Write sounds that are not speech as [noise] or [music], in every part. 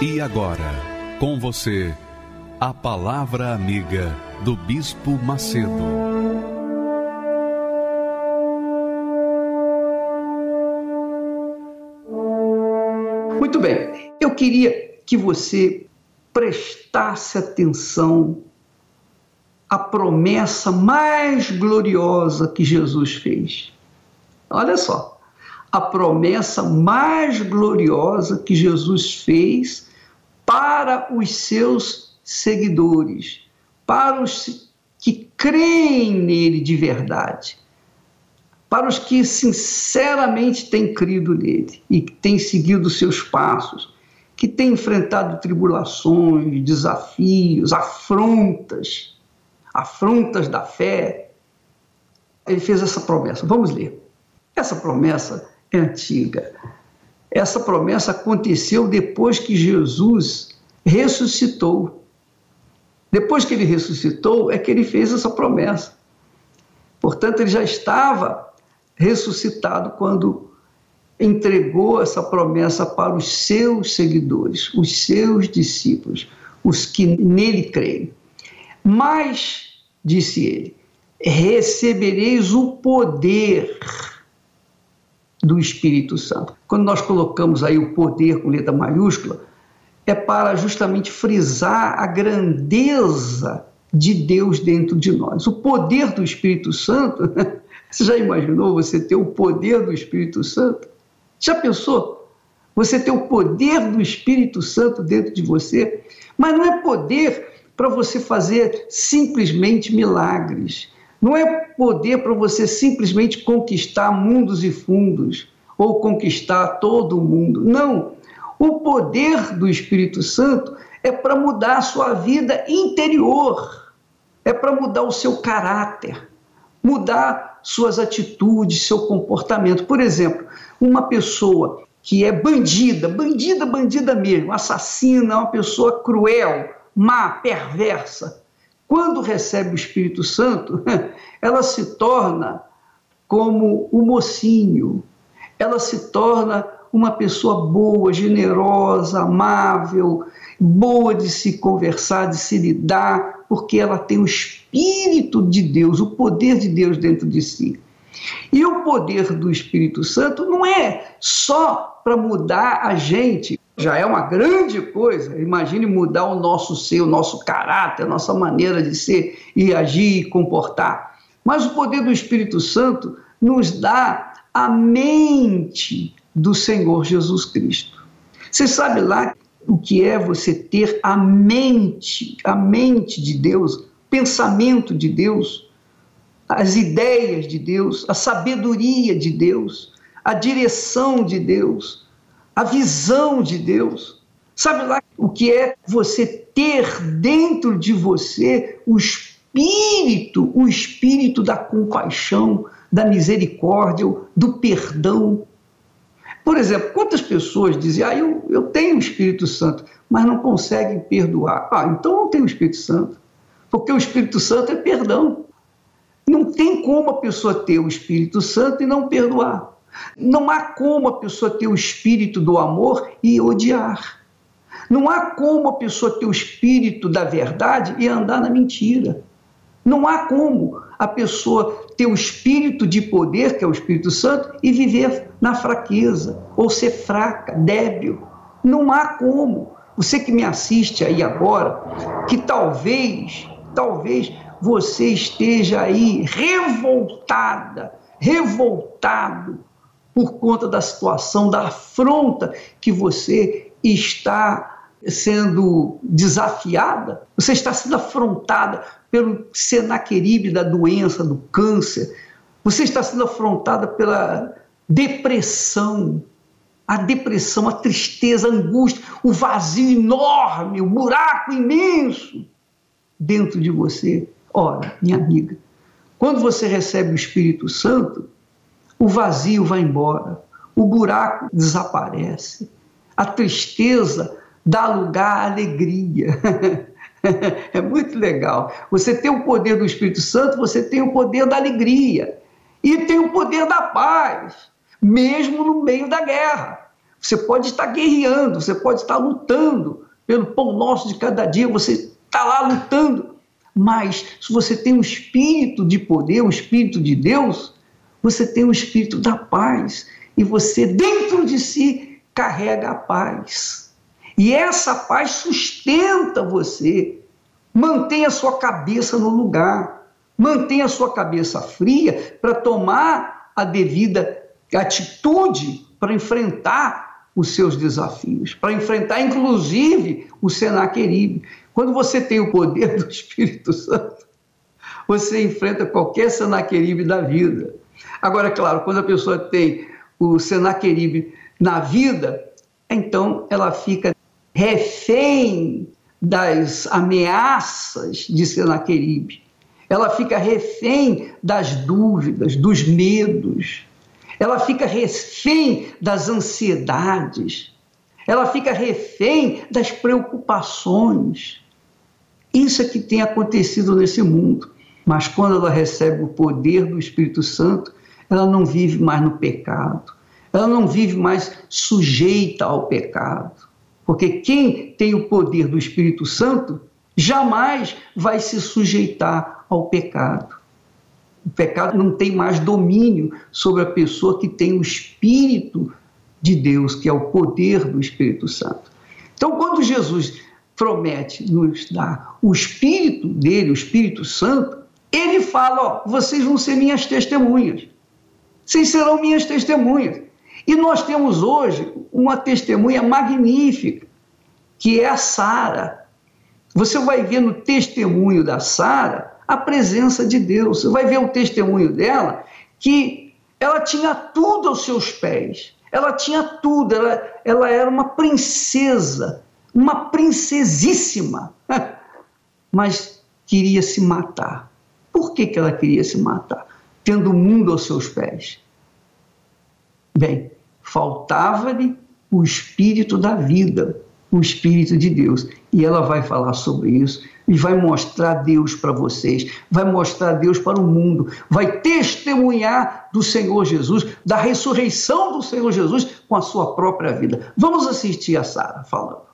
E agora, com você, a Palavra Amiga do Bispo Macedo. Muito bem, eu queria que você prestasse atenção à promessa mais gloriosa que Jesus fez. Olha só, a promessa mais gloriosa que Jesus fez para os seus seguidores, para os que creem nele de verdade, para os que sinceramente têm crido nele e têm seguido seus passos, que têm enfrentado tribulações, desafios, afrontas, afrontas da fé. Ele fez essa promessa. Vamos ler. Essa promessa é antiga essa promessa aconteceu depois que Jesus ressuscitou. Depois que ele ressuscitou, é que ele fez essa promessa. Portanto, ele já estava ressuscitado quando entregou essa promessa para os seus seguidores, os seus discípulos, os que nele creem. Mas, disse ele, recebereis o poder do Espírito Santo. Quando nós colocamos aí o poder com letra maiúscula, é para justamente frisar a grandeza de Deus dentro de nós. O poder do Espírito Santo, [laughs] você já imaginou você ter o poder do Espírito Santo? Já pensou? Você ter o poder do Espírito Santo dentro de você, mas não é poder para você fazer simplesmente milagres. Não é poder para você simplesmente conquistar mundos e fundos ou conquistar todo mundo. Não. O poder do Espírito Santo é para mudar a sua vida interior, é para mudar o seu caráter, mudar suas atitudes, seu comportamento. Por exemplo, uma pessoa que é bandida, bandida, bandida mesmo, assassina, uma pessoa cruel, má, perversa, quando recebe o Espírito Santo, [laughs] ela se torna como o mocinho, ela se torna uma pessoa boa, generosa, amável, boa de se conversar, de se lidar, porque ela tem o Espírito de Deus, o poder de Deus dentro de si. E o poder do Espírito Santo não é só para mudar a gente, já é uma grande coisa. Imagine mudar o nosso ser, o nosso caráter, a nossa maneira de ser e agir e comportar. Mas o poder do Espírito Santo nos dá a mente do Senhor Jesus Cristo. Você sabe lá o que é você ter a mente, a mente de Deus, pensamento de Deus, as ideias de Deus, a sabedoria de Deus, a direção de Deus, a visão de Deus. Sabe lá o que é você ter dentro de você o espírito, o espírito da compaixão, da misericórdia, do perdão. Por exemplo, quantas pessoas dizem, ah, eu, eu tenho o Espírito Santo, mas não conseguem perdoar? Ah, então não tem o Espírito Santo, porque o Espírito Santo é perdão. Não tem como a pessoa ter o Espírito Santo e não perdoar. Não há como a pessoa ter o espírito do amor e odiar. Não há como a pessoa ter o espírito da verdade e andar na mentira. Não há como a pessoa ter o espírito de poder, que é o Espírito Santo, e viver na fraqueza, ou ser fraca, débil. Não há como. Você que me assiste aí agora, que talvez, talvez você esteja aí revoltada, revoltado por conta da situação, da afronta que você está sendo desafiada, você está sendo afrontada pelo senaqueribe da doença, do câncer, você está sendo afrontada pela depressão, a depressão, a tristeza, a angústia, o vazio enorme, o buraco imenso dentro de você. Ora, minha amiga, quando você recebe o Espírito Santo, o vazio vai embora, o buraco desaparece, a tristeza dá lugar à alegria. [laughs] [laughs] é muito legal. Você tem o poder do Espírito Santo, você tem o poder da alegria e tem o poder da paz, mesmo no meio da guerra. Você pode estar guerreando, você pode estar lutando pelo pão nosso de cada dia, você está lá lutando. Mas se você tem o espírito de poder, o espírito de Deus, você tem o espírito da paz e você dentro de si carrega a paz. E essa paz sustenta você. Mantenha a sua cabeça no lugar. Mantenha a sua cabeça fria para tomar a devida atitude para enfrentar os seus desafios, para enfrentar inclusive o Senaqueribe. Quando você tem o poder do Espírito Santo, você enfrenta qualquer Senaqueribe da vida. Agora, claro, quando a pessoa tem o Senaqueribe na vida, então ela fica refém das ameaças de Senaqueribe. Ela fica refém das dúvidas, dos medos. Ela fica refém das ansiedades. Ela fica refém das preocupações. Isso é que tem acontecido nesse mundo. Mas quando ela recebe o poder do Espírito Santo, ela não vive mais no pecado. Ela não vive mais sujeita ao pecado porque quem tem o poder do Espírito Santo jamais vai se sujeitar ao pecado. O pecado não tem mais domínio sobre a pessoa que tem o Espírito de Deus, que é o poder do Espírito Santo. Então, quando Jesus promete nos dar o Espírito dele, o Espírito Santo, ele fala: ó, vocês vão ser minhas testemunhas. Vocês serão minhas testemunhas. E nós temos hoje uma testemunha magnífica, que é a Sara. Você vai ver no testemunho da Sara a presença de Deus. Você vai ver o testemunho dela que ela tinha tudo aos seus pés. Ela tinha tudo, ela, ela era uma princesa, uma princesíssima, [laughs] mas queria se matar. Por que, que ela queria se matar? Tendo o mundo aos seus pés. Bem, faltava-lhe o espírito da vida, o espírito de Deus. E ela vai falar sobre isso e vai mostrar Deus para vocês, vai mostrar Deus para o mundo, vai testemunhar do Senhor Jesus, da ressurreição do Senhor Jesus com a sua própria vida. Vamos assistir a Sara falando.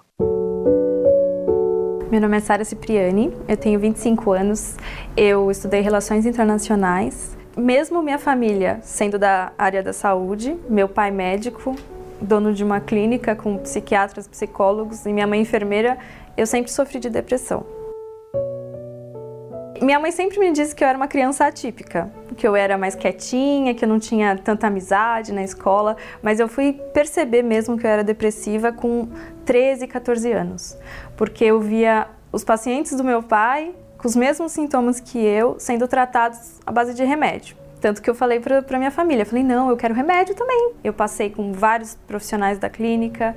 Meu nome é Sara Cipriani, eu tenho 25 anos, eu estudei Relações Internacionais mesmo minha família sendo da área da saúde, meu pai médico, dono de uma clínica com psiquiatras, psicólogos e minha mãe enfermeira, eu sempre sofri de depressão. Minha mãe sempre me disse que eu era uma criança atípica, que eu era mais quietinha, que eu não tinha tanta amizade na escola, mas eu fui perceber mesmo que eu era depressiva com 13, 14 anos, porque eu via os pacientes do meu pai com os mesmos sintomas que eu, sendo tratados à base de remédio. Tanto que eu falei para minha família, falei, não, eu quero remédio também. Eu passei com vários profissionais da clínica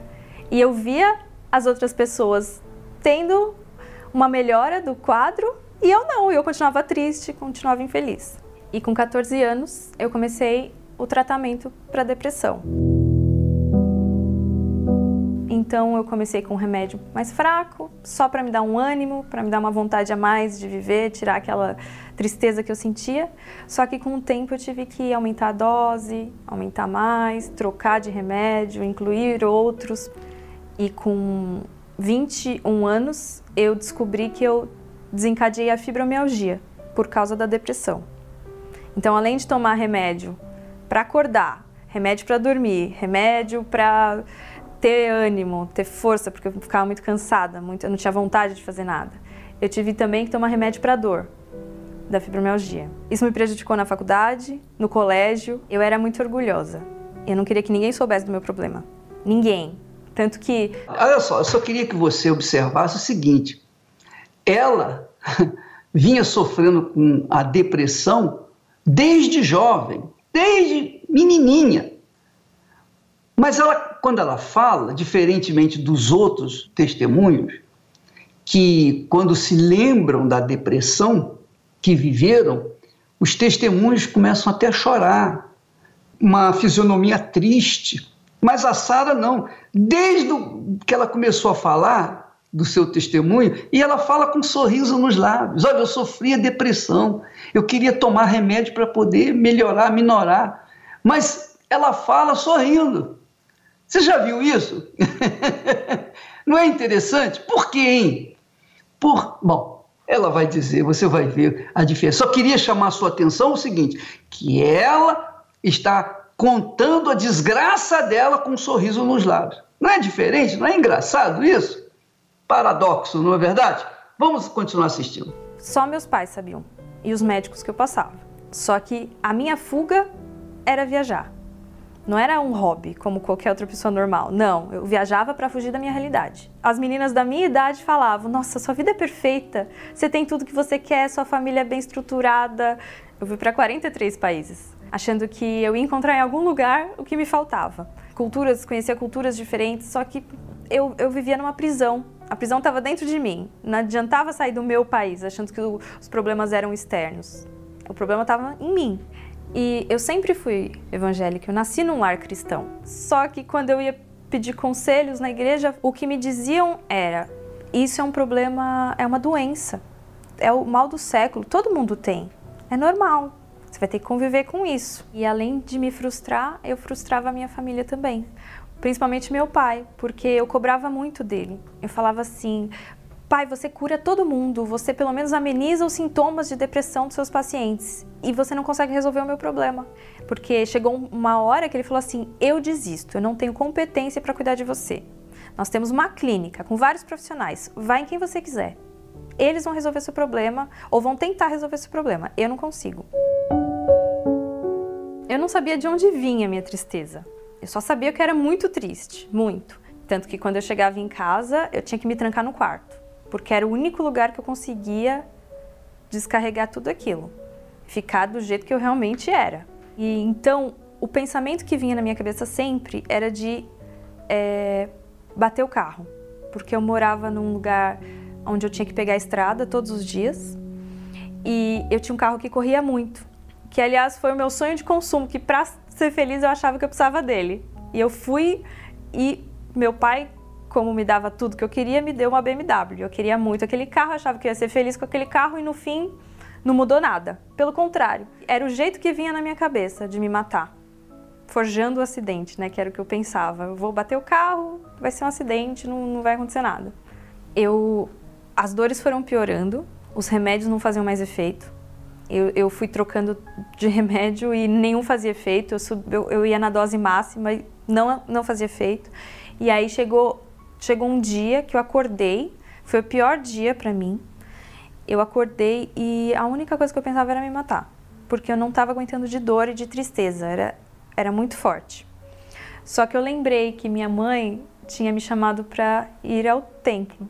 e eu via as outras pessoas tendo uma melhora do quadro e eu não, eu continuava triste, continuava infeliz. E com 14 anos eu comecei o tratamento para depressão. Então eu comecei com um remédio mais fraco, só para me dar um ânimo, para me dar uma vontade a mais de viver, tirar aquela tristeza que eu sentia. Só que com o tempo eu tive que aumentar a dose, aumentar mais, trocar de remédio, incluir outros. E com 21 anos eu descobri que eu desencadeei a fibromialgia por causa da depressão. Então, além de tomar remédio para acordar, remédio para dormir, remédio para ter ânimo, ter força, porque eu ficava muito cansada, muito, eu não tinha vontade de fazer nada. Eu tive também que tomar remédio para dor da fibromialgia. Isso me prejudicou na faculdade, no colégio. Eu era muito orgulhosa. Eu não queria que ninguém soubesse do meu problema. Ninguém. Tanto que. Olha só, eu só queria que você observasse o seguinte: ela [laughs] vinha sofrendo com a depressão desde jovem, desde menininha. Mas ela, quando ela fala, diferentemente dos outros testemunhos, que quando se lembram da depressão que viveram, os testemunhos começam até a chorar, uma fisionomia triste. Mas a Sara não. Desde que ela começou a falar do seu testemunho, e ela fala com um sorriso nos lábios: Olha, eu sofria depressão, eu queria tomar remédio para poder melhorar, minorar. Mas ela fala sorrindo. Você já viu isso? [laughs] Não é interessante? Por hein? Por, bom, ela vai dizer, você vai ver a diferença. Só queria chamar a sua atenção o seguinte, que ela está contando a desgraça dela com um sorriso nos lábios. Não é diferente? Não é engraçado isso? Paradoxo, não é verdade? Vamos continuar assistindo. Só meus pais sabiam e os médicos que eu passava. Só que a minha fuga era viajar. Não era um hobby como qualquer outra pessoa normal. Não, eu viajava para fugir da minha realidade. As meninas da minha idade falavam: "Nossa, sua vida é perfeita. Você tem tudo que você quer, sua família é bem estruturada". Eu fui para 43 países, achando que eu ia encontrar em algum lugar o que me faltava. Culturas, conhecia culturas diferentes, só que eu, eu vivia numa prisão. A prisão estava dentro de mim. Não adiantava sair do meu país achando que os problemas eram externos. O problema estava em mim. E eu sempre fui evangélica, eu nasci num lar cristão. Só que quando eu ia pedir conselhos na igreja, o que me diziam era: isso é um problema, é uma doença, é o mal do século, todo mundo tem, é normal. Você vai ter que conviver com isso. E além de me frustrar, eu frustrava a minha família também. Principalmente meu pai, porque eu cobrava muito dele. Eu falava assim: Pai, você cura todo mundo, você pelo menos ameniza os sintomas de depressão dos seus pacientes e você não consegue resolver o meu problema. Porque chegou uma hora que ele falou assim: eu desisto, eu não tenho competência para cuidar de você. Nós temos uma clínica com vários profissionais, vai em quem você quiser. Eles vão resolver seu problema ou vão tentar resolver seu problema. Eu não consigo. Eu não sabia de onde vinha a minha tristeza. Eu só sabia que era muito triste, muito. Tanto que quando eu chegava em casa, eu tinha que me trancar no quarto porque era o único lugar que eu conseguia descarregar tudo aquilo, ficar do jeito que eu realmente era. E então o pensamento que vinha na minha cabeça sempre era de é, bater o carro, porque eu morava num lugar onde eu tinha que pegar a estrada todos os dias e eu tinha um carro que corria muito, que aliás foi o meu sonho de consumo, que para ser feliz eu achava que eu precisava dele. E eu fui e meu pai como me dava tudo que eu queria, me deu uma BMW. Eu queria muito aquele carro, achava que ia ser feliz com aquele carro e no fim não mudou nada. Pelo contrário, era o jeito que vinha na minha cabeça de me matar. Forjando o acidente, né? Que era o que eu pensava. Eu vou bater o carro, vai ser um acidente, não, não vai acontecer nada. Eu, as dores foram piorando, os remédios não faziam mais efeito. Eu, eu fui trocando de [laughs] remédio e nenhum fazia efeito. Eu, sub, eu, eu ia na dose máxima e não, não fazia efeito. E aí chegou Chegou um dia que eu acordei, foi o pior dia para mim. Eu acordei e a única coisa que eu pensava era me matar, porque eu não estava aguentando de dor e de tristeza, era, era muito forte. Só que eu lembrei que minha mãe tinha me chamado para ir ao templo.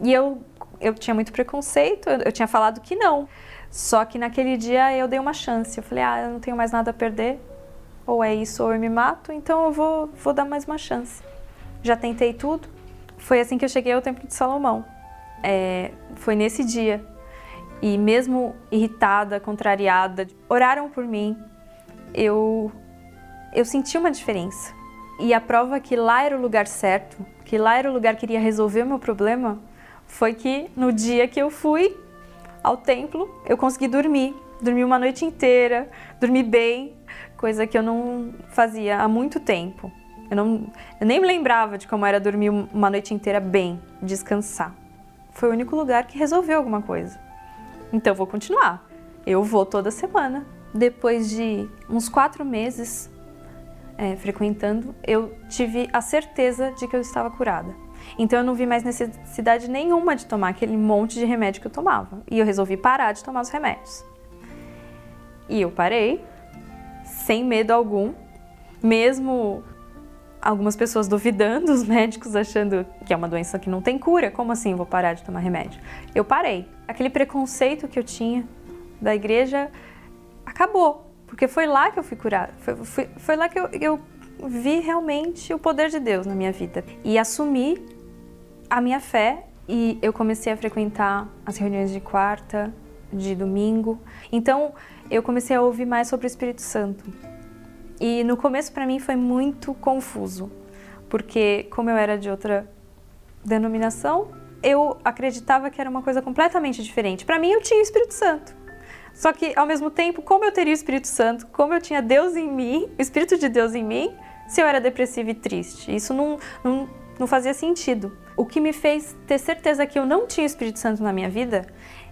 E eu, eu tinha muito preconceito, eu, eu tinha falado que não. Só que naquele dia eu dei uma chance. Eu falei, ah, eu não tenho mais nada a perder. Ou é isso ou eu me mato, então eu vou, vou dar mais uma chance já tentei tudo. Foi assim que eu cheguei ao Templo de Salomão. É, foi nesse dia. E mesmo irritada, contrariada, oraram por mim. Eu, eu senti uma diferença. E a prova que lá era o lugar certo, que lá era o lugar que iria resolver o meu problema, foi que no dia que eu fui ao templo, eu consegui dormir. Dormi uma noite inteira, dormi bem, coisa que eu não fazia há muito tempo. Eu, não, eu nem me lembrava de como era dormir uma noite inteira bem, descansar. Foi o único lugar que resolveu alguma coisa. Então vou continuar. Eu vou toda semana. Depois de uns quatro meses é, frequentando, eu tive a certeza de que eu estava curada. Então eu não vi mais necessidade nenhuma de tomar aquele monte de remédio que eu tomava. E eu resolvi parar de tomar os remédios. E eu parei, sem medo algum, mesmo algumas pessoas duvidando, os [laughs] médicos achando que é uma doença que não tem cura, como assim vou parar de tomar remédio? Eu parei. Aquele preconceito que eu tinha da igreja acabou, porque foi lá que eu fui curada, foi, foi, foi lá que eu, eu vi realmente o poder de Deus na minha vida e assumi a minha fé e eu comecei a frequentar as reuniões de quarta, de domingo. Então, eu comecei a ouvir mais sobre o Espírito Santo. E no começo para mim foi muito confuso, porque como eu era de outra denominação, eu acreditava que era uma coisa completamente diferente. Para mim eu tinha o Espírito Santo. Só que ao mesmo tempo, como eu teria o Espírito Santo, como eu tinha Deus em mim, o Espírito de Deus em mim, se eu era depressiva e triste? Isso não, não, não fazia sentido. O que me fez ter certeza que eu não tinha o Espírito Santo na minha vida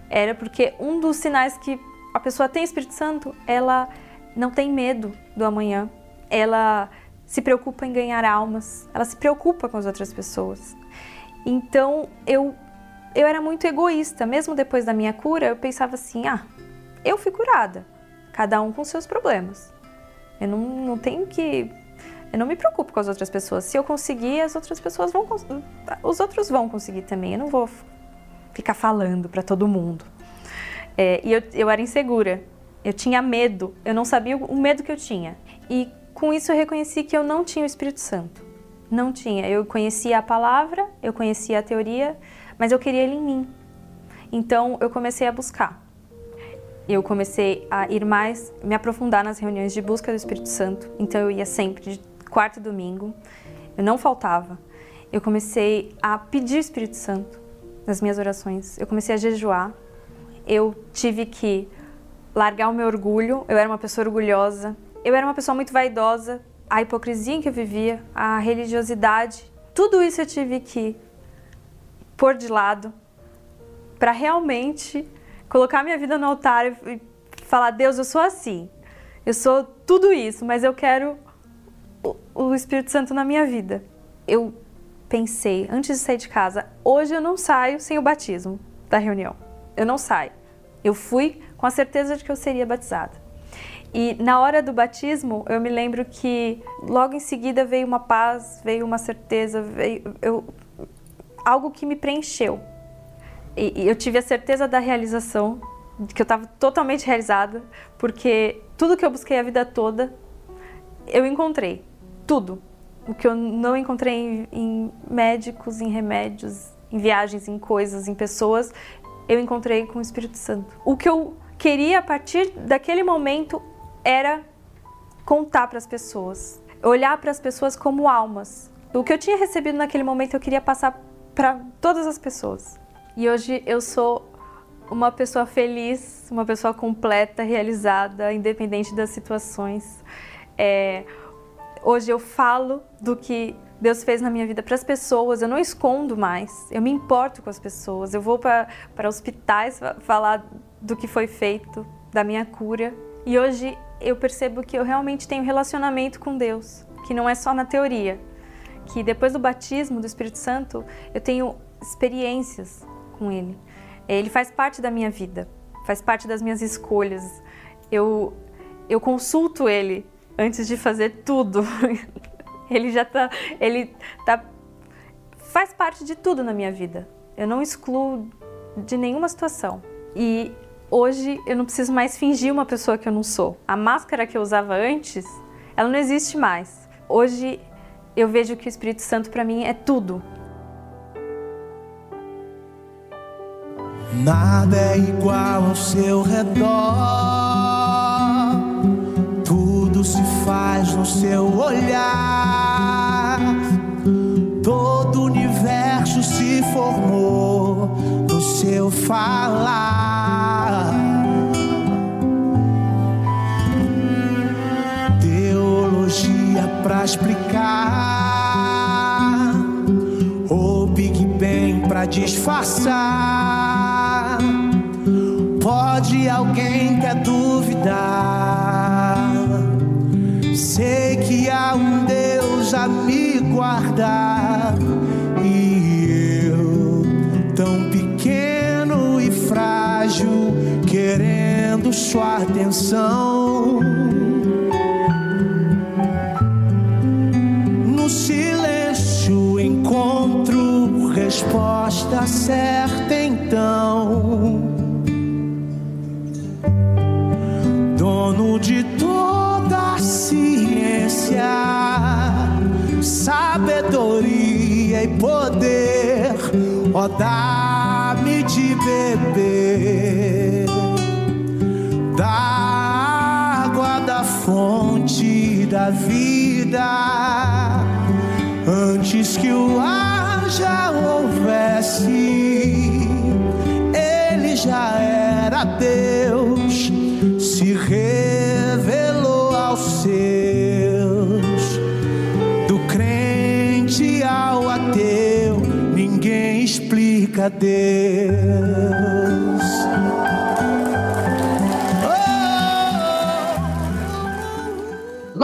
era porque um dos sinais que a pessoa tem Espírito Santo, ela não tem medo do amanhã, ela se preocupa em ganhar almas, ela se preocupa com as outras pessoas. Então eu eu era muito egoísta, mesmo depois da minha cura, eu pensava assim: ah, eu fui curada, cada um com seus problemas. Eu não, não tenho que. Eu não me preocupo com as outras pessoas. Se eu conseguir, as outras pessoas vão. Os outros vão conseguir também. Eu não vou ficar falando para todo mundo. É, e eu, eu era insegura. Eu tinha medo. Eu não sabia o medo que eu tinha. E com isso eu reconheci que eu não tinha o Espírito Santo. Não tinha. Eu conhecia a palavra, eu conhecia a teoria, mas eu queria ele em mim. Então eu comecei a buscar. Eu comecei a ir mais, me aprofundar nas reuniões de busca do Espírito Santo. Então eu ia sempre, de quarto e domingo. Eu não faltava. Eu comecei a pedir o Espírito Santo nas minhas orações. Eu comecei a jejuar. Eu tive que largar o meu orgulho. Eu era uma pessoa orgulhosa. Eu era uma pessoa muito vaidosa. A hipocrisia em que eu vivia, a religiosidade, tudo isso eu tive que pôr de lado para realmente colocar minha vida no altar e falar: Deus, eu sou assim. Eu sou tudo isso, mas eu quero o Espírito Santo na minha vida. Eu pensei, antes de sair de casa, hoje eu não saio sem o batismo da reunião. Eu não saio. Eu fui com a certeza de que eu seria batizada. E na hora do batismo, eu me lembro que logo em seguida veio uma paz, veio uma certeza, veio eu, algo que me preencheu. E, e eu tive a certeza da realização, de que eu estava totalmente realizada, porque tudo que eu busquei a vida toda, eu encontrei. Tudo. O que eu não encontrei em, em médicos, em remédios, em viagens, em coisas, em pessoas, eu encontrei com o Espírito Santo. O que eu queria a partir daquele momento era contar para as pessoas, olhar para as pessoas como almas. O que eu tinha recebido naquele momento eu queria passar para todas as pessoas. E hoje eu sou uma pessoa feliz, uma pessoa completa, realizada, independente das situações. É, hoje eu falo do que Deus fez na minha vida para as pessoas, eu não escondo mais, eu me importo com as pessoas, eu vou para hospitais falar do que foi feito, da minha cura. E hoje eu percebo que eu realmente tenho relacionamento com Deus, que não é só na teoria, que depois do batismo do Espírito Santo eu tenho experiências com Ele. Ele faz parte da minha vida, faz parte das minhas escolhas. Eu, eu consulto Ele antes de fazer tudo. [laughs] ele já tá, ele tá, faz parte de tudo na minha vida. Eu não excluo de nenhuma situação. E hoje eu não preciso mais fingir uma pessoa que eu não sou. A máscara que eu usava antes, ela não existe mais. Hoje eu vejo que o Espírito Santo para mim é tudo. Nada é igual ao seu redor. Tudo se faz no seu olhar. Falar. Teologia pra explicar. Ou Big Bang pra disfarçar Pode alguém quer duvidar? Sei que há um Deus a me guardar sua atenção. No silêncio encontro resposta certa então. dono de toda a ciência sabedoria e poder, ó, dá-me de beber da fonte da vida, antes que o ar já houvesse, ele já era Deus, se revelou aos seus, do crente ao ateu, ninguém explica Deus.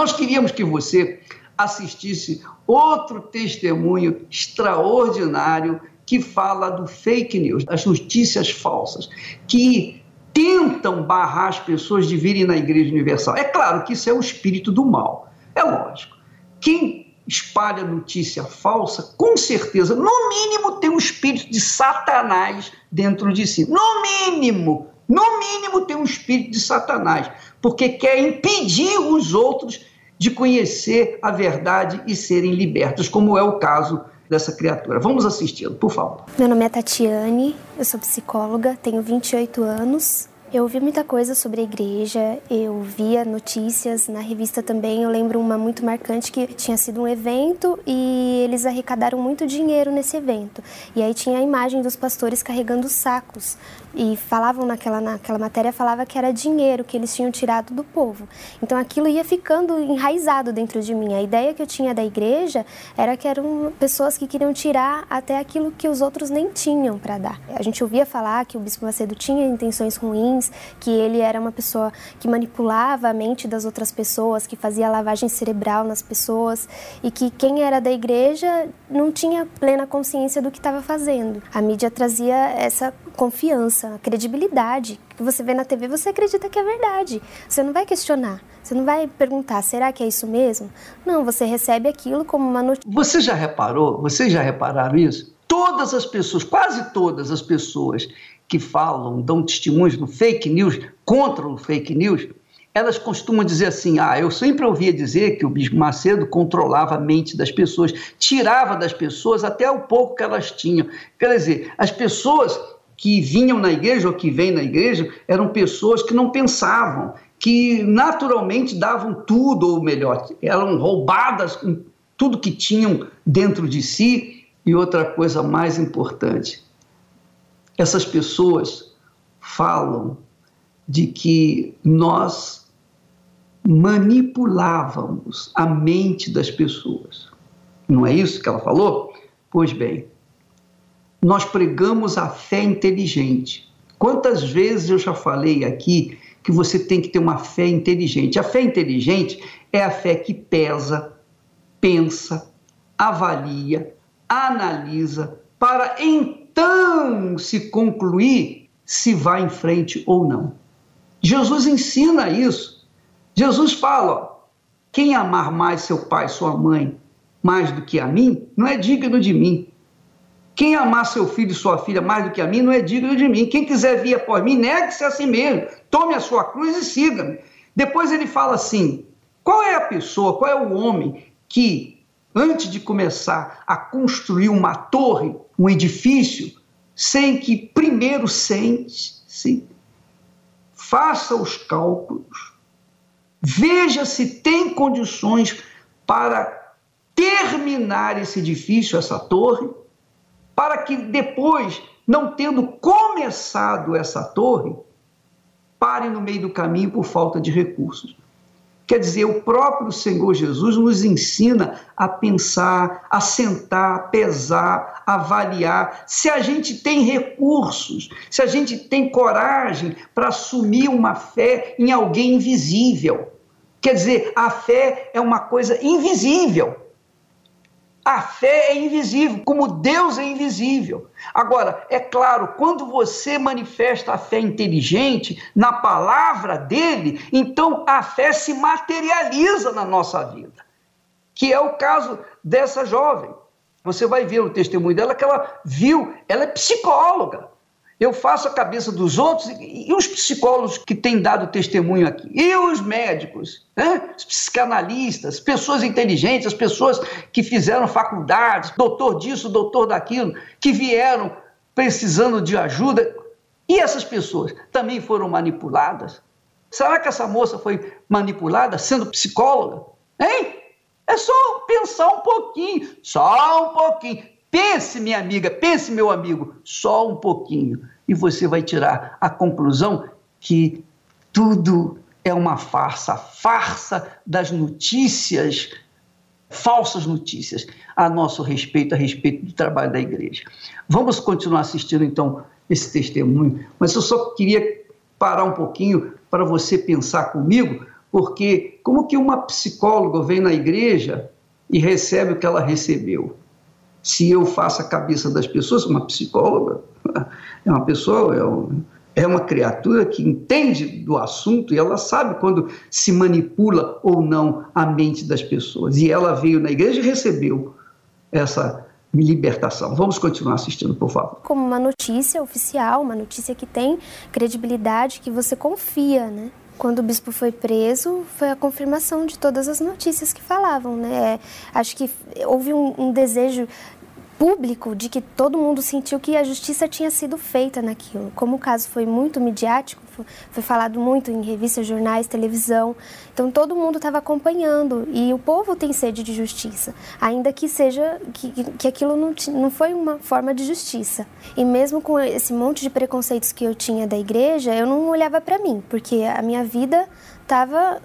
Nós queríamos que você assistisse outro testemunho extraordinário que fala do fake news, das notícias falsas, que tentam barrar as pessoas de virem na Igreja Universal. É claro que isso é o espírito do mal, é lógico. Quem espalha notícia falsa, com certeza, no mínimo, tem um espírito de Satanás dentro de si. No mínimo, no mínimo, tem um espírito de Satanás, porque quer impedir os outros de conhecer a verdade e serem libertos, como é o caso dessa criatura. Vamos assisti-lo, por favor. Meu nome é Tatiane, eu sou psicóloga, tenho 28 anos. Eu ouvi muita coisa sobre a igreja, eu via notícias na revista também. Eu lembro uma muito marcante que tinha sido um evento e eles arrecadaram muito dinheiro nesse evento. E aí tinha a imagem dos pastores carregando sacos e falavam naquela, naquela matéria falava que era dinheiro que eles tinham tirado do povo. Então aquilo ia ficando enraizado dentro de mim. A ideia que eu tinha da igreja era que eram pessoas que queriam tirar até aquilo que os outros nem tinham para dar. A gente ouvia falar que o bispo Macedo tinha intenções ruins, que ele era uma pessoa que manipulava a mente das outras pessoas, que fazia lavagem cerebral nas pessoas e que quem era da igreja não tinha plena consciência do que estava fazendo. A mídia trazia essa confiança, a credibilidade. que você vê na TV, você acredita que é verdade. Você não vai questionar. Você não vai perguntar, será que é isso mesmo? Não, você recebe aquilo como uma notícia. Você já reparou? Vocês já repararam isso? Todas as pessoas, quase todas as pessoas que falam, dão testemunhos no fake news, contra o fake news, elas costumam dizer assim: ah, eu sempre ouvia dizer que o Bispo Macedo controlava a mente das pessoas, tirava das pessoas até o pouco que elas tinham. Quer dizer, as pessoas que vinham na igreja ou que vêm na igreja eram pessoas que não pensavam, que naturalmente davam tudo, ou melhor, eram roubadas com tudo que tinham dentro de si. E outra coisa mais importante, essas pessoas falam de que nós manipulávamos a mente das pessoas. Não é isso que ela falou? Pois bem, nós pregamos a fé inteligente. Quantas vezes eu já falei aqui que você tem que ter uma fé inteligente? A fé inteligente é a fé que pesa, pensa, avalia, analisa, para então se concluir se vai em frente ou não. Jesus ensina isso. Jesus fala: ó, quem amar mais seu pai, sua mãe, mais do que a mim, não é digno de mim. Quem amar seu filho e sua filha mais do que a mim não é digno de mim. Quem quiser vir após mim, negue-se a si mesmo, tome a sua cruz e siga-me. Depois ele fala assim: qual é a pessoa, qual é o homem que, antes de começar a construir uma torre, um edifício, sem que primeiro sente-se, faça os cálculos, veja se tem condições para terminar esse edifício, essa torre, para que depois, não tendo começado essa torre, pare no meio do caminho por falta de recursos. Quer dizer, o próprio Senhor Jesus nos ensina a pensar, a sentar, pesar, avaliar se a gente tem recursos, se a gente tem coragem para assumir uma fé em alguém invisível. Quer dizer, a fé é uma coisa invisível. A fé é invisível, como Deus é invisível. Agora, é claro, quando você manifesta a fé inteligente na palavra dele, então a fé se materializa na nossa vida. Que é o caso dessa jovem. Você vai ver o testemunho dela que ela viu, ela é psicóloga. Eu faço a cabeça dos outros e, os psicólogos que têm dado testemunho aqui, e os médicos, né? os psicanalistas, pessoas inteligentes, as pessoas que fizeram faculdades, doutor disso, doutor daquilo, que vieram precisando de ajuda. E essas pessoas também foram manipuladas? Será que essa moça foi manipulada sendo psicóloga? Hein? É só pensar um pouquinho, só um pouquinho. Pense, minha amiga, pense, meu amigo, só um pouquinho. E você vai tirar a conclusão que tudo é uma farsa farsa das notícias, falsas notícias a nosso respeito, a respeito do trabalho da igreja. Vamos continuar assistindo então esse testemunho, mas eu só queria parar um pouquinho para você pensar comigo, porque como que uma psicóloga vem na igreja e recebe o que ela recebeu? Se eu faço a cabeça das pessoas, uma psicóloga [laughs] é uma pessoa, é, um, é uma criatura que entende do assunto e ela sabe quando se manipula ou não a mente das pessoas. E ela veio na igreja e recebeu essa libertação. Vamos continuar assistindo, por favor. Como uma notícia oficial, uma notícia que tem credibilidade, que você confia, né? Quando o bispo foi preso, foi a confirmação de todas as notícias que falavam, né? Acho que houve um, um desejo público de que todo mundo sentiu que a justiça tinha sido feita naquilo. Como o caso foi muito midiático, foi falado muito em revistas, jornais, televisão, então todo mundo estava acompanhando e o povo tem sede de justiça, ainda que seja que, que aquilo não, não foi uma forma de justiça. E mesmo com esse monte de preconceitos que eu tinha da igreja, eu não olhava para mim, porque a minha vida estava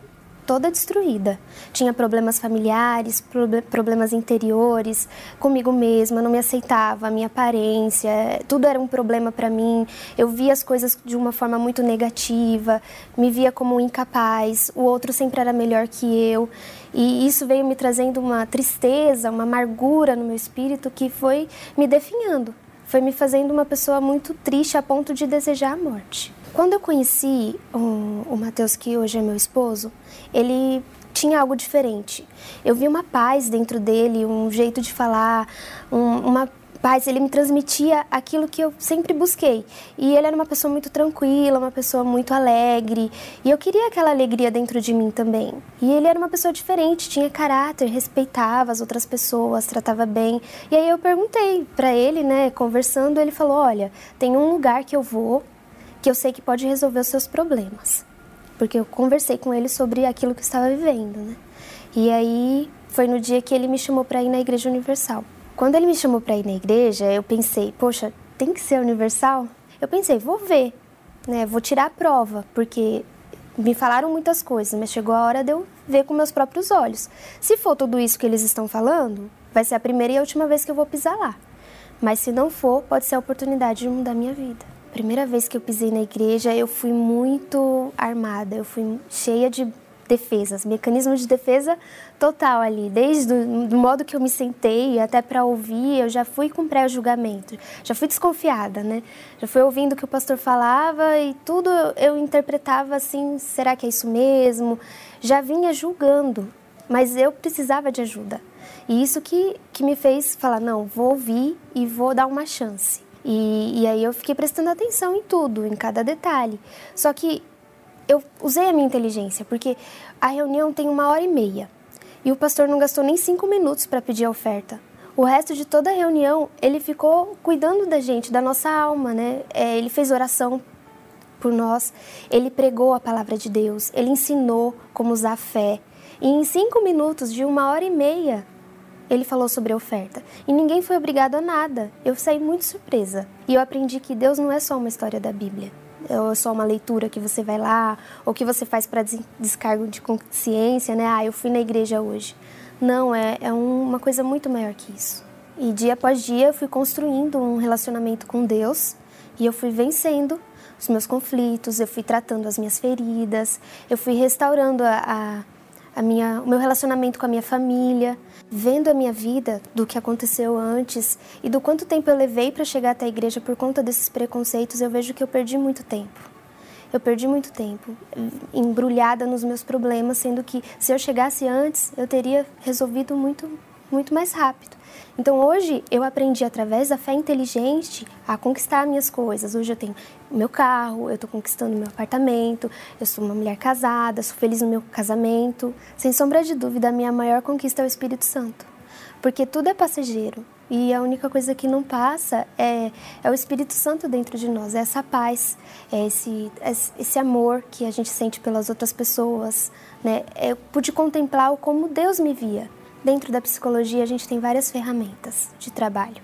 toda destruída. Tinha problemas familiares, problemas interiores, comigo mesma, não me aceitava, a minha aparência, tudo era um problema para mim. Eu via as coisas de uma forma muito negativa, me via como incapaz, o outro sempre era melhor que eu. E isso veio me trazendo uma tristeza, uma amargura no meu espírito que foi me definhando, foi me fazendo uma pessoa muito triste a ponto de desejar a morte. Quando eu conheci o, o Matheus, que hoje é meu esposo, ele tinha algo diferente. Eu vi uma paz dentro dele, um jeito de falar, um, uma paz. Ele me transmitia aquilo que eu sempre busquei. E ele era uma pessoa muito tranquila, uma pessoa muito alegre. E eu queria aquela alegria dentro de mim também. E ele era uma pessoa diferente, tinha caráter, respeitava as outras pessoas, tratava bem. E aí eu perguntei para ele, né, conversando, ele falou: Olha, tem um lugar que eu vou que eu sei que pode resolver os seus problemas. Porque eu conversei com ele sobre aquilo que estava vivendo, né? E aí foi no dia que ele me chamou para ir na Igreja Universal. Quando ele me chamou para ir na igreja, eu pensei, poxa, tem que ser universal? Eu pensei, vou ver, né? Vou tirar a prova, porque me falaram muitas coisas, mas chegou a hora de eu ver com meus próprios olhos. Se for tudo isso que eles estão falando, vai ser a primeira e a última vez que eu vou pisar lá. Mas se não for, pode ser a oportunidade de mudar minha vida. Primeira vez que eu pisei na igreja, eu fui muito armada, eu fui cheia de defesas, mecanismo de defesa total ali, desde o modo que eu me sentei até para ouvir, eu já fui com pré-julgamento, já fui desconfiada, né? Já fui ouvindo o que o pastor falava e tudo eu interpretava assim, será que é isso mesmo? Já vinha julgando, mas eu precisava de ajuda. E isso que, que me fez falar, não, vou ouvir e vou dar uma chance. E, e aí eu fiquei prestando atenção em tudo, em cada detalhe. Só que eu usei a minha inteligência, porque a reunião tem uma hora e meia. E o pastor não gastou nem cinco minutos para pedir a oferta. O resto de toda a reunião, ele ficou cuidando da gente, da nossa alma, né? É, ele fez oração por nós, ele pregou a palavra de Deus, ele ensinou como usar a fé. E em cinco minutos, de uma hora e meia, ele falou sobre oferta. E ninguém foi obrigado a nada. Eu saí muito surpresa. E eu aprendi que Deus não é só uma história da Bíblia. É só uma leitura que você vai lá, ou que você faz para descargo de consciência, né? Ah, eu fui na igreja hoje. Não, é, é uma coisa muito maior que isso. E dia após dia eu fui construindo um relacionamento com Deus e eu fui vencendo os meus conflitos, eu fui tratando as minhas feridas, eu fui restaurando a, a, a minha, o meu relacionamento com a minha família vendo a minha vida, do que aconteceu antes e do quanto tempo eu levei para chegar até a igreja por conta desses preconceitos, eu vejo que eu perdi muito tempo. Eu perdi muito tempo embrulhada nos meus problemas, sendo que se eu chegasse antes, eu teria resolvido muito muito mais rápido. Então hoje eu aprendi através da fé inteligente a conquistar minhas coisas. Hoje eu tenho meu carro, eu estou conquistando meu apartamento, eu sou uma mulher casada, sou feliz no meu casamento. Sem sombra de dúvida, a minha maior conquista é o Espírito Santo. Porque tudo é passageiro e a única coisa que não passa é, é o Espírito Santo dentro de nós, é essa paz, é esse, esse amor que a gente sente pelas outras pessoas. Né? Eu pude contemplar como Deus me via. Dentro da psicologia, a gente tem várias ferramentas de trabalho.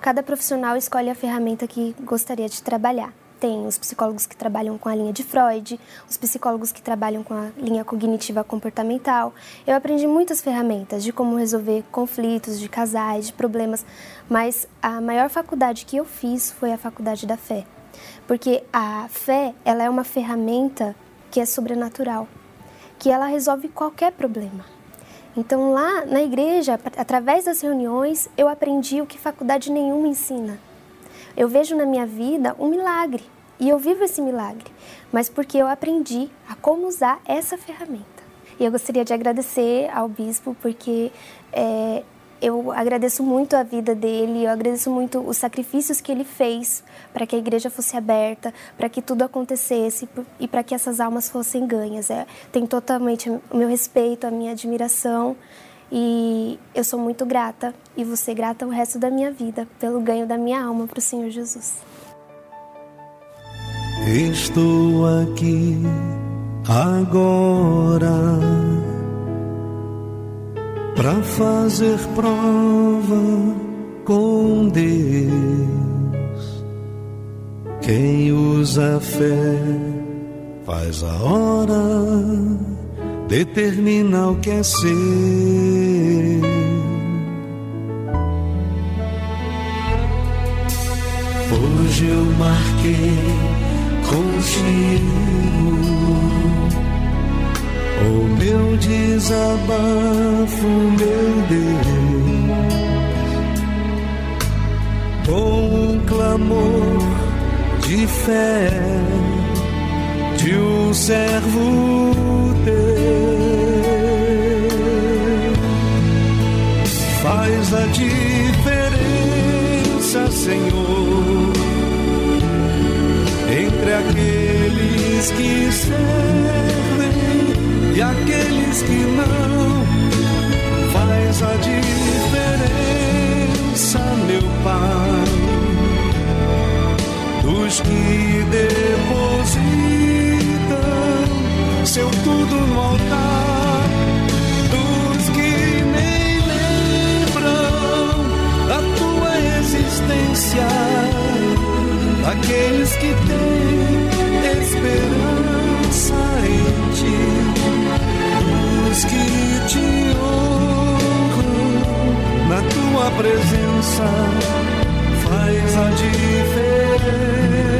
Cada profissional escolhe a ferramenta que gostaria de trabalhar. Tem os psicólogos que trabalham com a linha de Freud, os psicólogos que trabalham com a linha cognitiva comportamental. Eu aprendi muitas ferramentas de como resolver conflitos de casais, de problemas, mas a maior faculdade que eu fiz foi a faculdade da fé. Porque a fé, ela é uma ferramenta que é sobrenatural, que ela resolve qualquer problema. Então, lá na igreja, através das reuniões, eu aprendi o que faculdade nenhuma ensina. Eu vejo na minha vida um milagre e eu vivo esse milagre, mas porque eu aprendi a como usar essa ferramenta. E eu gostaria de agradecer ao bispo porque é, eu agradeço muito a vida dele, eu agradeço muito os sacrifícios que ele fez para que a igreja fosse aberta, para que tudo acontecesse e para que essas almas fossem ganhas. É, tem totalmente o meu respeito, a minha admiração e eu sou muito grata e vou ser grata o resto da minha vida pelo ganho da minha alma para o Senhor Jesus. Estou aqui agora para fazer prova com Deus. Quem usa fé faz a hora, determina o que é ser. Hoje eu marquei contigo meu desabafo, meu Deus, com um clamor de fé de um servo teu, faz a diferença, Senhor, entre aqueles que servem aqueles que não faz a diferença, meu Pai, dos que depositam seu tudo no altar, dos que nem lembram da tua existência, aqueles que presença faz a diferença.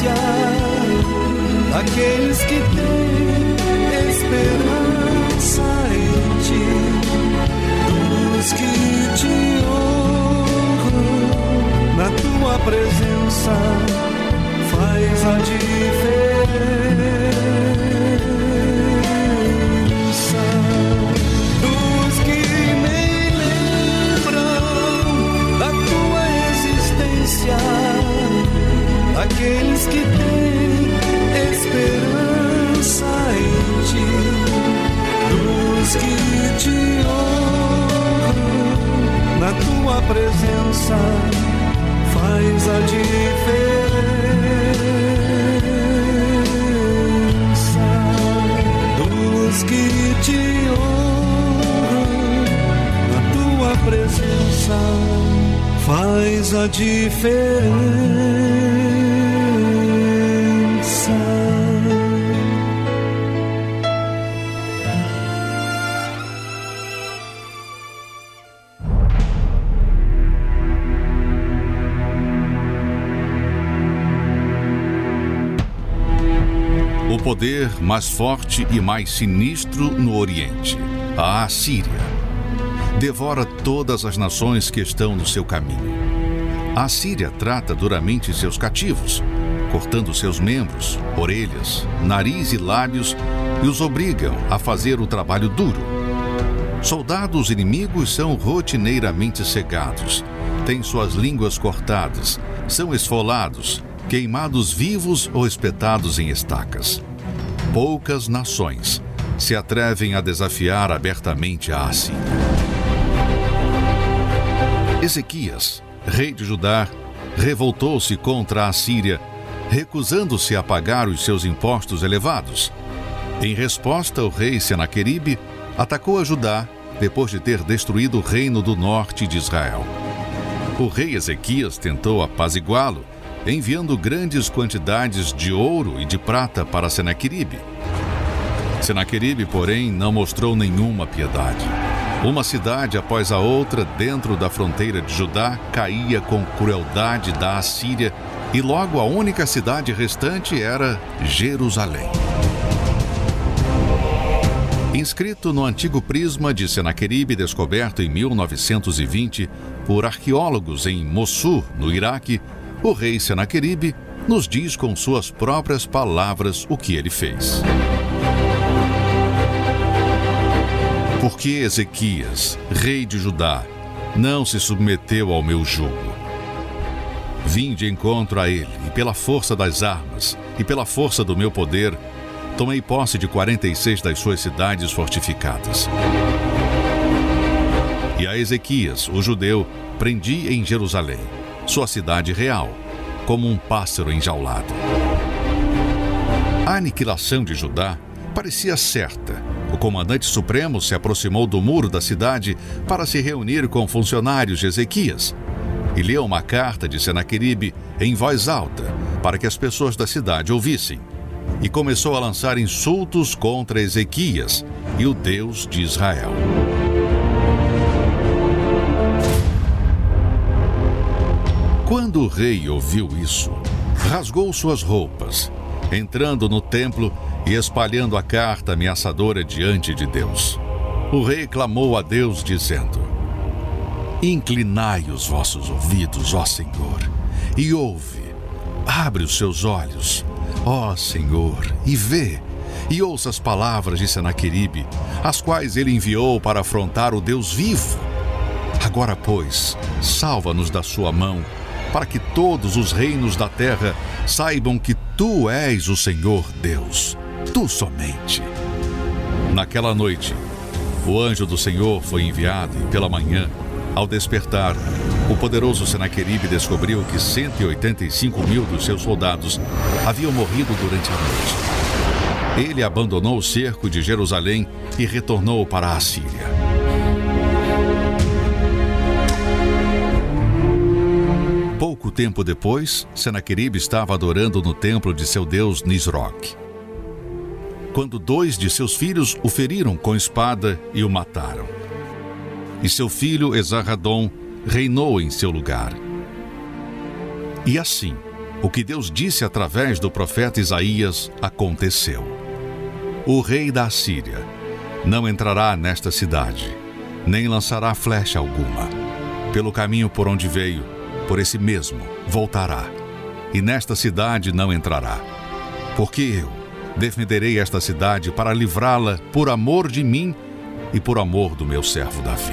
Existência, daqueles que têm esperança em ti, dos que te honram na tua presença, faz a diferença. Daqueles que têm esperança em ti, dos que te honram na tua presença, faz a diferença. Dos que te honram na tua presença, faz a diferença. Poder mais forte e mais sinistro no Oriente, a Assíria, devora todas as nações que estão no seu caminho. A Assíria trata duramente seus cativos, cortando seus membros, orelhas, nariz e lábios e os obrigam a fazer o trabalho duro. Soldados inimigos são rotineiramente cegados, têm suas línguas cortadas, são esfolados, queimados vivos ou espetados em estacas. Poucas nações se atrevem a desafiar abertamente a Assíria. Ezequias, rei de Judá, revoltou-se contra a Síria, recusando-se a pagar os seus impostos elevados. Em resposta, o rei Senaqueribe atacou a Judá depois de ter destruído o reino do norte de Israel. O rei Ezequias tentou apaziguá-lo, enviando grandes quantidades de ouro e de prata para Senaqueribe. Senaqueribe, porém, não mostrou nenhuma piedade. Uma cidade após a outra dentro da fronteira de Judá caía com crueldade da Assíria e logo a única cidade restante era Jerusalém. Inscrito no antigo prisma de Senaqueribe descoberto em 1920 por arqueólogos em Mossul, no Iraque, o rei Senaqueribe nos diz com suas próprias palavras o que ele fez. Porque Ezequias, rei de Judá, não se submeteu ao meu jugo. Vim de encontro a ele, e pela força das armas, e pela força do meu poder, tomei posse de 46 das suas cidades fortificadas. E a Ezequias, o judeu, prendi em Jerusalém, sua cidade real, como um pássaro enjaulado. A aniquilação de Judá parecia certa. O comandante supremo se aproximou do muro da cidade para se reunir com funcionários de Ezequias e leu uma carta de Senaqueribe em voz alta para que as pessoas da cidade ouvissem. E começou a lançar insultos contra Ezequias e o Deus de Israel. Quando o rei ouviu isso, rasgou suas roupas, entrando no templo e espalhando a carta ameaçadora diante de Deus. O rei clamou a Deus, dizendo: Inclinai os vossos ouvidos, ó Senhor, e ouve. Abre os seus olhos, ó Senhor, e vê. E ouça as palavras de Senaqueribe, as quais ele enviou para afrontar o Deus vivo. Agora, pois, salva-nos da sua mão, para que todos os reinos da terra saibam que tu és o Senhor Deus, tu somente. Naquela noite, o anjo do Senhor foi enviado e pela manhã, ao despertar, o poderoso Senaqueribe descobriu que 185 mil dos seus soldados haviam morrido durante a noite. Ele abandonou o cerco de Jerusalém e retornou para a Síria. Pouco tempo depois, Senaqueribe estava adorando no templo de seu deus Nisroch. Quando dois de seus filhos o feriram com espada e o mataram. E seu filho Esarradon reinou em seu lugar. E assim, o que Deus disse através do profeta Isaías aconteceu. O rei da Assíria não entrará nesta cidade, nem lançará flecha alguma. Pelo caminho por onde veio, por esse mesmo voltará, e nesta cidade não entrará. Porque eu defenderei esta cidade para livrá-la por amor de mim e por amor do meu servo Davi.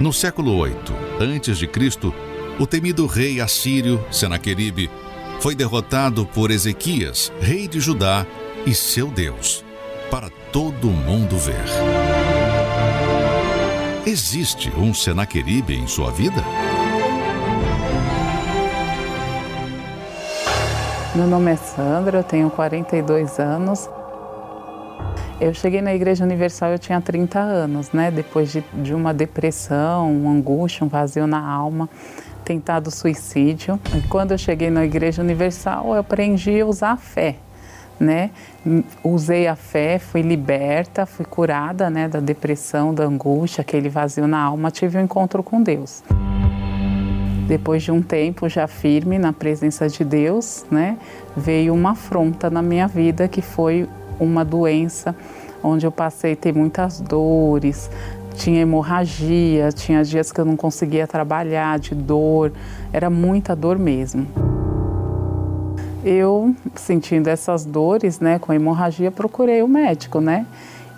No século 8 antes de Cristo, o temido rei assírio Senaqueribe foi derrotado por Ezequias, rei de Judá, e seu Deus, para todo mundo ver. Existe um Senaqueribe em sua vida? Meu nome é Sandra, eu tenho 42 anos. Eu cheguei na Igreja Universal, eu tinha 30 anos, né? Depois de, de uma depressão, uma angústia, um vazio na alma tentado suicídio. E quando eu cheguei na Igreja Universal, eu aprendi a usar a fé, né? Usei a fé, fui liberta, fui curada, né, da depressão, da angústia, aquele vazio na alma, tive um encontro com Deus. Depois de um tempo já firme na presença de Deus, né, veio uma afronta na minha vida que foi uma doença onde eu passei a ter muitas dores, tinha hemorragia, tinha dias que eu não conseguia trabalhar de dor, era muita dor mesmo. Eu, sentindo essas dores, né, com hemorragia, procurei o médico, né?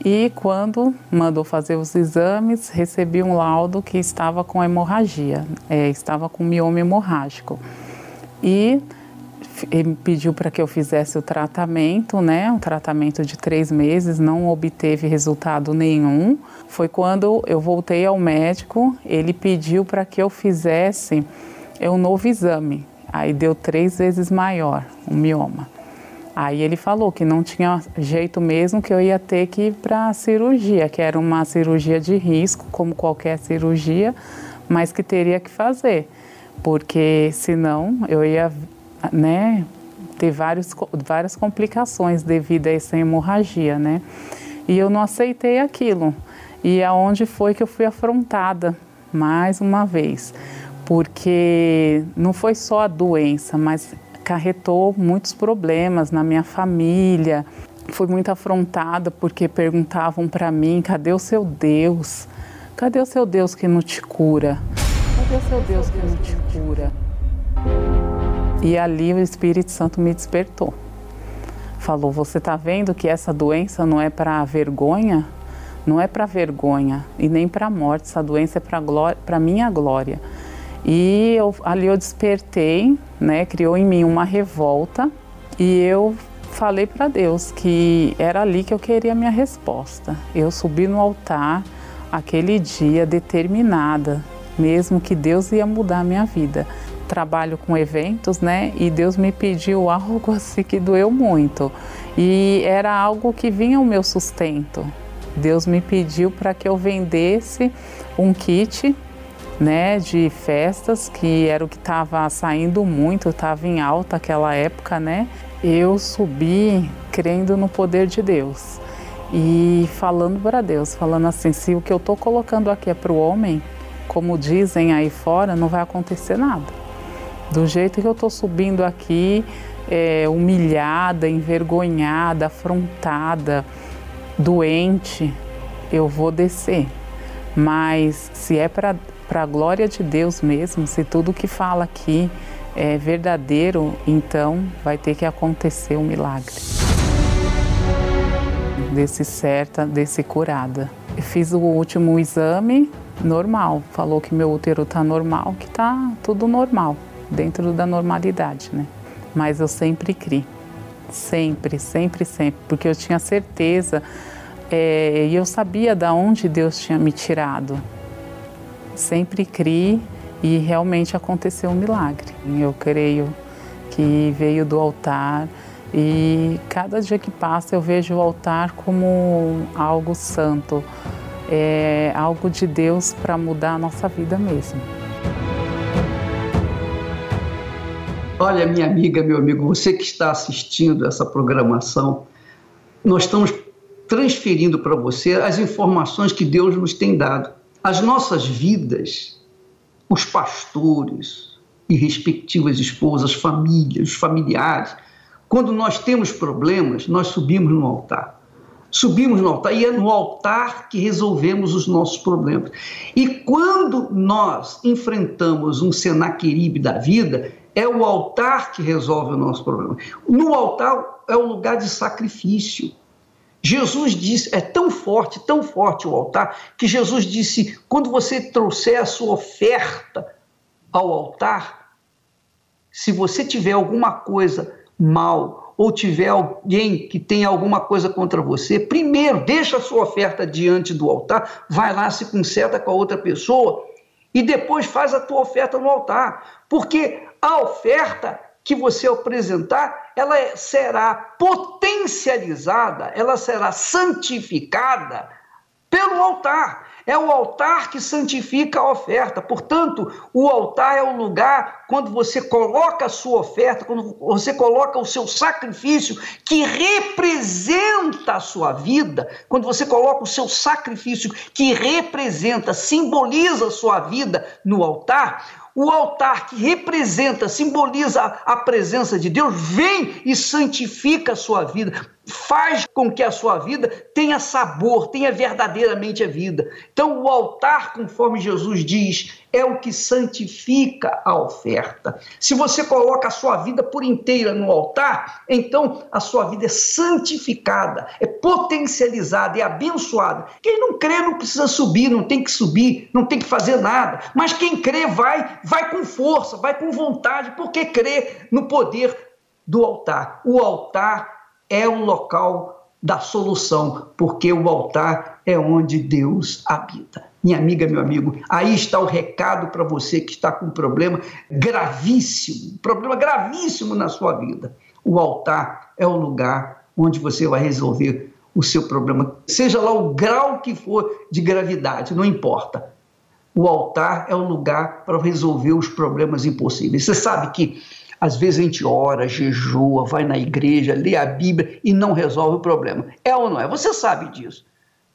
E quando mandou fazer os exames, recebi um laudo que estava com hemorragia, é, estava com mioma hemorrágico. E ele pediu para que eu fizesse o tratamento, né? Um tratamento de três meses, não obteve resultado nenhum. Foi quando eu voltei ao médico, ele pediu para que eu fizesse é, um novo exame. Aí deu três vezes maior, o mioma. Aí ele falou que não tinha jeito mesmo, que eu ia ter que ir para a cirurgia, que era uma cirurgia de risco, como qualquer cirurgia, mas que teria que fazer, porque senão eu ia né, ter vários, várias complicações devido a essa hemorragia, né? E eu não aceitei aquilo. E aonde foi que eu fui afrontada mais uma vez, porque não foi só a doença, mas carretou muitos problemas na minha família. Fui muito afrontada porque perguntavam para mim: cadê o seu Deus? Cadê o seu Deus que não te cura? Cadê o seu Deus que não te cura? E ali o Espírito Santo me despertou. Falou: Você está vendo que essa doença não é para vergonha? Não é para vergonha e nem para morte. Essa doença é para minha glória. E eu, ali eu despertei, né? Criou em mim uma revolta e eu falei para Deus que era ali que eu queria a minha resposta. Eu subi no altar aquele dia determinada, mesmo que Deus ia mudar a minha vida trabalho com eventos, né? E Deus me pediu [laughs] algo assim que doeu muito. E era algo que vinha o meu sustento. Deus me pediu para que eu vendesse um kit, né, de festas, que era o que estava saindo muito, estava em alta aquela época, né? Eu subi crendo no poder de Deus e falando para Deus, falando assim: se o que eu estou colocando aqui é para o homem, como dizem aí fora, não vai acontecer nada. Do jeito que eu estou subindo aqui, é, humilhada, envergonhada, afrontada, doente, eu vou descer. Mas se é para a glória de Deus mesmo, se tudo que fala aqui é verdadeiro, então vai ter que acontecer um milagre. Desse certa, desse curada. Fiz o último exame normal, falou que meu útero está normal, que está tudo normal dentro da normalidade, né? Mas eu sempre criei, sempre, sempre, sempre, porque eu tinha certeza é, e eu sabia da onde Deus tinha me tirado. Sempre criei e realmente aconteceu um milagre. Eu creio que veio do altar e cada dia que passa eu vejo o altar como algo santo, é algo de Deus para mudar a nossa vida mesmo. Olha, minha amiga, meu amigo, você que está assistindo essa programação, nós estamos transferindo para você as informações que Deus nos tem dado. As nossas vidas, os pastores e respectivas esposas, famílias, os familiares, quando nós temos problemas, nós subimos no altar. Subimos no altar e é no altar que resolvemos os nossos problemas. E quando nós enfrentamos um Senaqueribe da vida, é o altar que resolve o nosso problema. No altar é o lugar de sacrifício. Jesus disse, é tão forte, tão forte o altar, que Jesus disse: quando você trouxer a sua oferta ao altar, se você tiver alguma coisa mal ou tiver alguém que tem alguma coisa contra você, primeiro deixa a sua oferta diante do altar, vai lá, se conserta com a outra pessoa e depois faz a tua oferta no altar, porque a oferta que você apresentar, ela será potencializada, ela será santificada pelo altar. É o altar que santifica a oferta. Portanto, o altar é o lugar quando você coloca a sua oferta, quando você coloca o seu sacrifício que representa a sua vida, quando você coloca o seu sacrifício que representa, simboliza a sua vida no altar, o altar que representa, simboliza a presença de Deus, vem e santifica a sua vida, faz com que a sua vida tenha sabor, tenha verdadeiramente a vida. Então, o altar, conforme Jesus diz, é o que santifica a oferta. Se você coloca a sua vida por inteira no altar, então a sua vida é santificada, é potencializada, é abençoada. Quem não crê não precisa subir, não tem que subir, não tem que fazer nada. Mas quem crê vai, vai com força, vai com vontade, porque crê no poder do altar. O altar é o local da solução, porque o altar é onde Deus habita. Minha amiga, meu amigo, aí está o recado para você que está com um problema gravíssimo, problema gravíssimo na sua vida. O altar é o lugar onde você vai resolver o seu problema, seja lá o grau que for de gravidade, não importa. O altar é o lugar para resolver os problemas impossíveis. Você sabe que às vezes a gente ora, jejua, vai na igreja, lê a Bíblia e não resolve o problema. É ou não é? Você sabe disso.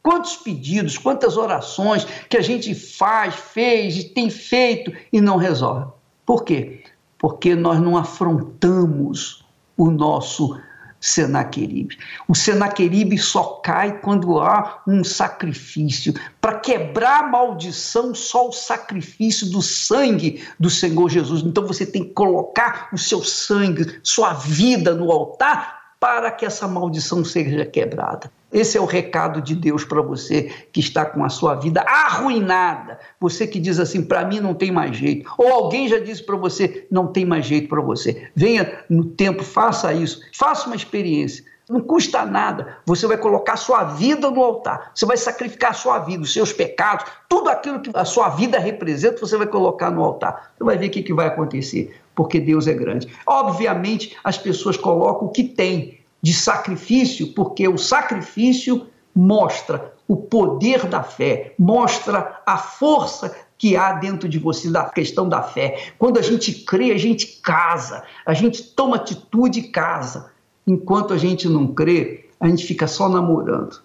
Quantos pedidos, quantas orações que a gente faz, fez tem feito e não resolve. Por quê? Porque nós não afrontamos o nosso Senaqueribe. O Senaqueribe só cai quando há um sacrifício. Para quebrar a maldição, só o sacrifício do sangue do Senhor Jesus. Então você tem que colocar o seu sangue, sua vida no altar para que essa maldição seja quebrada. Esse é o recado de Deus para você que está com a sua vida arruinada. Você que diz assim: para mim não tem mais jeito. Ou alguém já disse para você: não tem mais jeito para você. Venha no tempo, faça isso. Faça uma experiência. Não custa nada. Você vai colocar a sua vida no altar. Você vai sacrificar a sua vida, os seus pecados, tudo aquilo que a sua vida representa, você vai colocar no altar. Você vai ver o que, que vai acontecer, porque Deus é grande. Obviamente, as pessoas colocam o que tem de sacrifício, porque o sacrifício mostra o poder da fé, mostra a força que há dentro de você da questão da fé. Quando a gente crê, a gente casa, a gente toma atitude e casa. Enquanto a gente não crê, a gente fica só namorando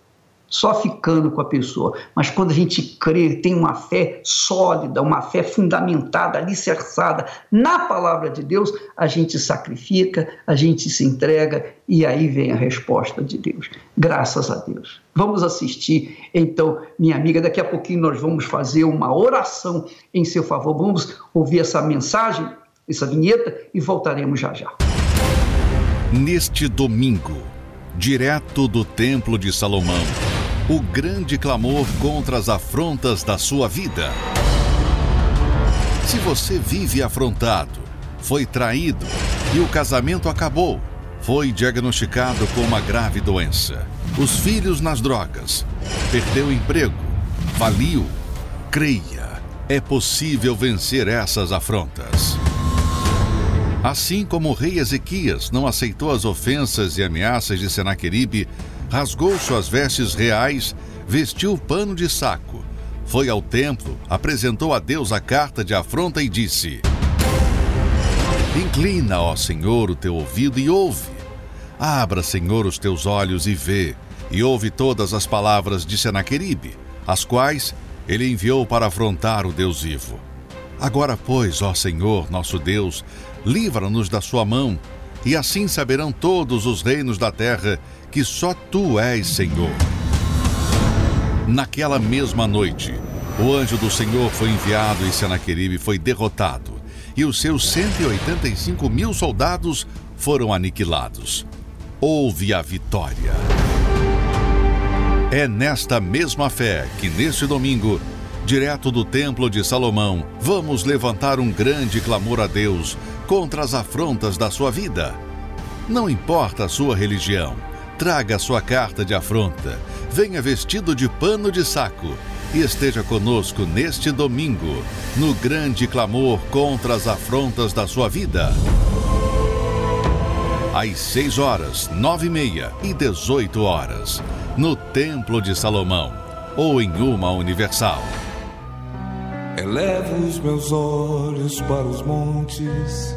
só ficando com a pessoa. Mas quando a gente crê, tem uma fé sólida, uma fé fundamentada, alicerçada na palavra de Deus, a gente sacrifica, a gente se entrega e aí vem a resposta de Deus. Graças a Deus. Vamos assistir, então, minha amiga, daqui a pouquinho nós vamos fazer uma oração em seu favor. Vamos ouvir essa mensagem, essa vinheta e voltaremos já já. Neste domingo, direto do Templo de Salomão o grande clamor contra as afrontas da sua vida. Se você vive afrontado, foi traído e o casamento acabou, foi diagnosticado com uma grave doença, os filhos nas drogas, perdeu o emprego, faliu, creia, é possível vencer essas afrontas. Assim como o rei Ezequias não aceitou as ofensas e ameaças de Senaqueribe, rasgou suas vestes reais, vestiu pano de saco, foi ao templo, apresentou a Deus a carta de afronta e disse: Inclina, ó Senhor, o teu ouvido e ouve. Abra, Senhor, os teus olhos e vê, e ouve todas as palavras de Senaqueribe, as quais ele enviou para afrontar o Deus vivo. Agora, pois, ó Senhor, nosso Deus, livra-nos da sua mão, e assim saberão todos os reinos da terra que só tu és Senhor. Naquela mesma noite, o anjo do Senhor foi enviado e Senaqueribe foi derrotado, e os seus 185 mil soldados foram aniquilados. Houve a vitória. É nesta mesma fé que, neste domingo, direto do Templo de Salomão, vamos levantar um grande clamor a Deus contra as afrontas da sua vida. Não importa a sua religião, traga sua carta de afronta, venha vestido de pano de saco e esteja conosco neste domingo, no grande clamor contra as afrontas da sua vida. Às 6 horas, 9 e meia e 18 horas, no Templo de Salomão ou em uma universal. Elevo os meus olhos para os montes,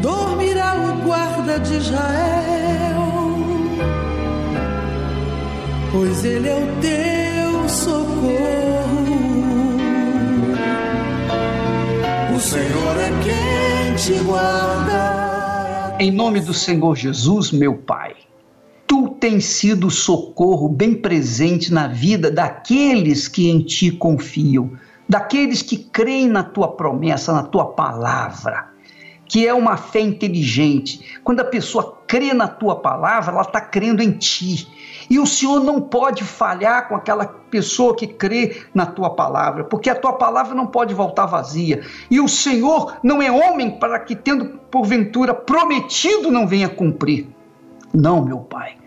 Dormirá o guarda de Israel, pois Ele é o teu socorro. O Senhor é quem te guarda. Em nome do Senhor Jesus, meu Pai, tu tens sido socorro bem presente na vida daqueles que em ti confiam, daqueles que creem na tua promessa, na tua palavra, que é uma fé inteligente. Quando a pessoa crê na tua palavra, ela está crendo em ti. E o Senhor não pode falhar com aquela pessoa que crê na tua palavra, porque a tua palavra não pode voltar vazia. E o Senhor não é homem para que, tendo porventura prometido, não venha cumprir. Não, meu Pai.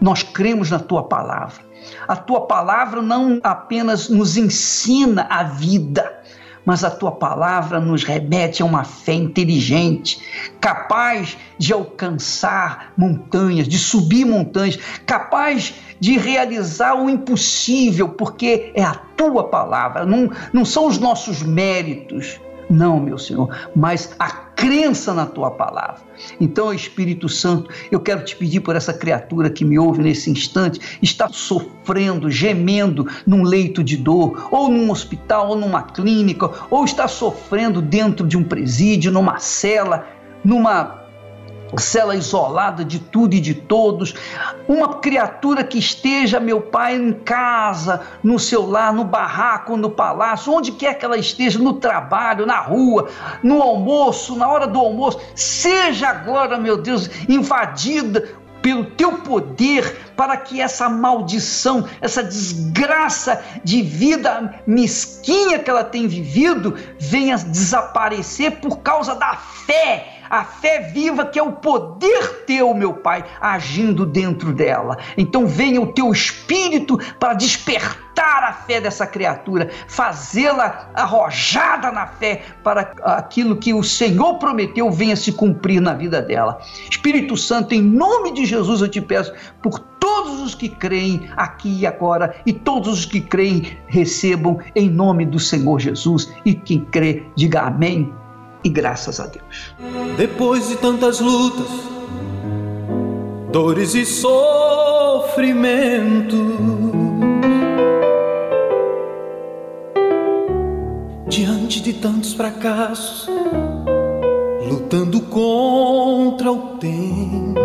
Nós cremos na tua palavra. A tua palavra não apenas nos ensina a vida, mas a tua palavra nos remete a uma fé inteligente, capaz de alcançar montanhas, de subir montanhas, capaz de realizar o impossível, porque é a tua palavra, não, não são os nossos méritos. Não, meu Senhor, mas a crença na tua palavra. Então, Espírito Santo, eu quero te pedir por essa criatura que me ouve nesse instante, está sofrendo, gemendo num leito de dor, ou num hospital, ou numa clínica, ou está sofrendo dentro de um presídio, numa cela, numa cela isolada de tudo e de todos, uma criatura que esteja, meu Pai, em casa, no seu lar, no barraco, no palácio, onde quer que ela esteja, no trabalho, na rua, no almoço, na hora do almoço, seja agora, meu Deus, invadida pelo teu poder para que essa maldição, essa desgraça de vida mesquinha que ela tem vivido venha desaparecer por causa da fé a fé viva que é o poder teu, meu Pai, agindo dentro dela. Então venha o teu espírito para despertar a fé dessa criatura, fazê-la arrojada na fé para aquilo que o Senhor prometeu venha se cumprir na vida dela. Espírito Santo, em nome de Jesus eu te peço por todos os que creem aqui e agora e todos os que creem recebam em nome do Senhor Jesus e quem crê diga amém e graças a Deus. Depois de tantas lutas, dores e sofrimento, diante de tantos fracassos, lutando contra o tempo.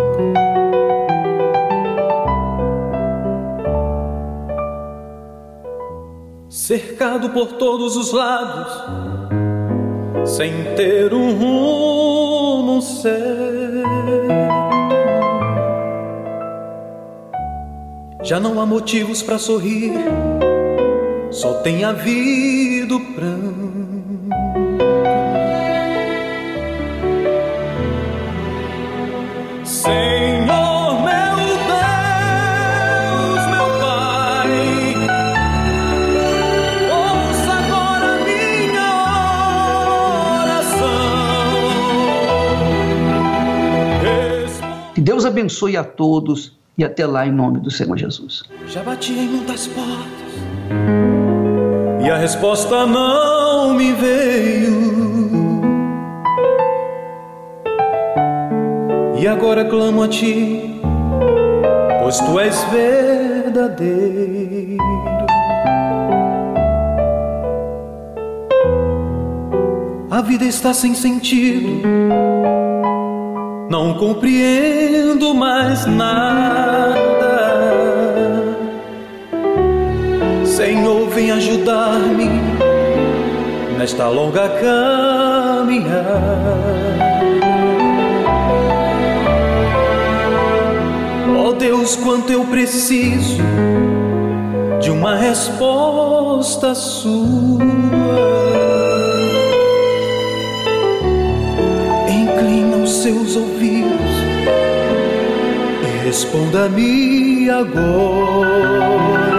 Cercado por todos os lados, sem ter um rumo certo. Já não há motivos para sorrir, só tem havido pranto. Abençoe a todos e até lá em nome do Senhor Jesus. Já bati em muitas portas e a resposta não me veio. E agora clamo a ti, pois tu és verdadeiro. A vida está sem sentido, não compreendo mais nada. Senhor, vem ajudar-me nesta longa caminhada. Deus, quanto eu preciso de uma resposta sua. Seus ouvidos e responda-me agora.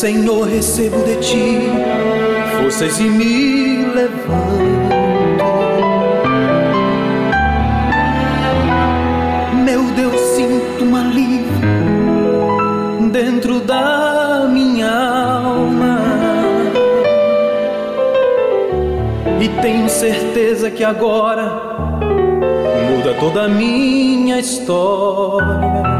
Senhor, recebo de ti forças e me levanto. Meu Deus, sinto um alívio dentro da minha alma. E tenho certeza que agora muda toda a minha história.